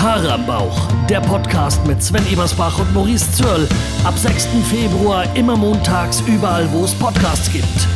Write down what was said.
Haare am Bauch, der Podcast mit Sven Ebersbach und Maurice Zörl. Ab 6. Februar immer montags überall, wo es Podcasts gibt.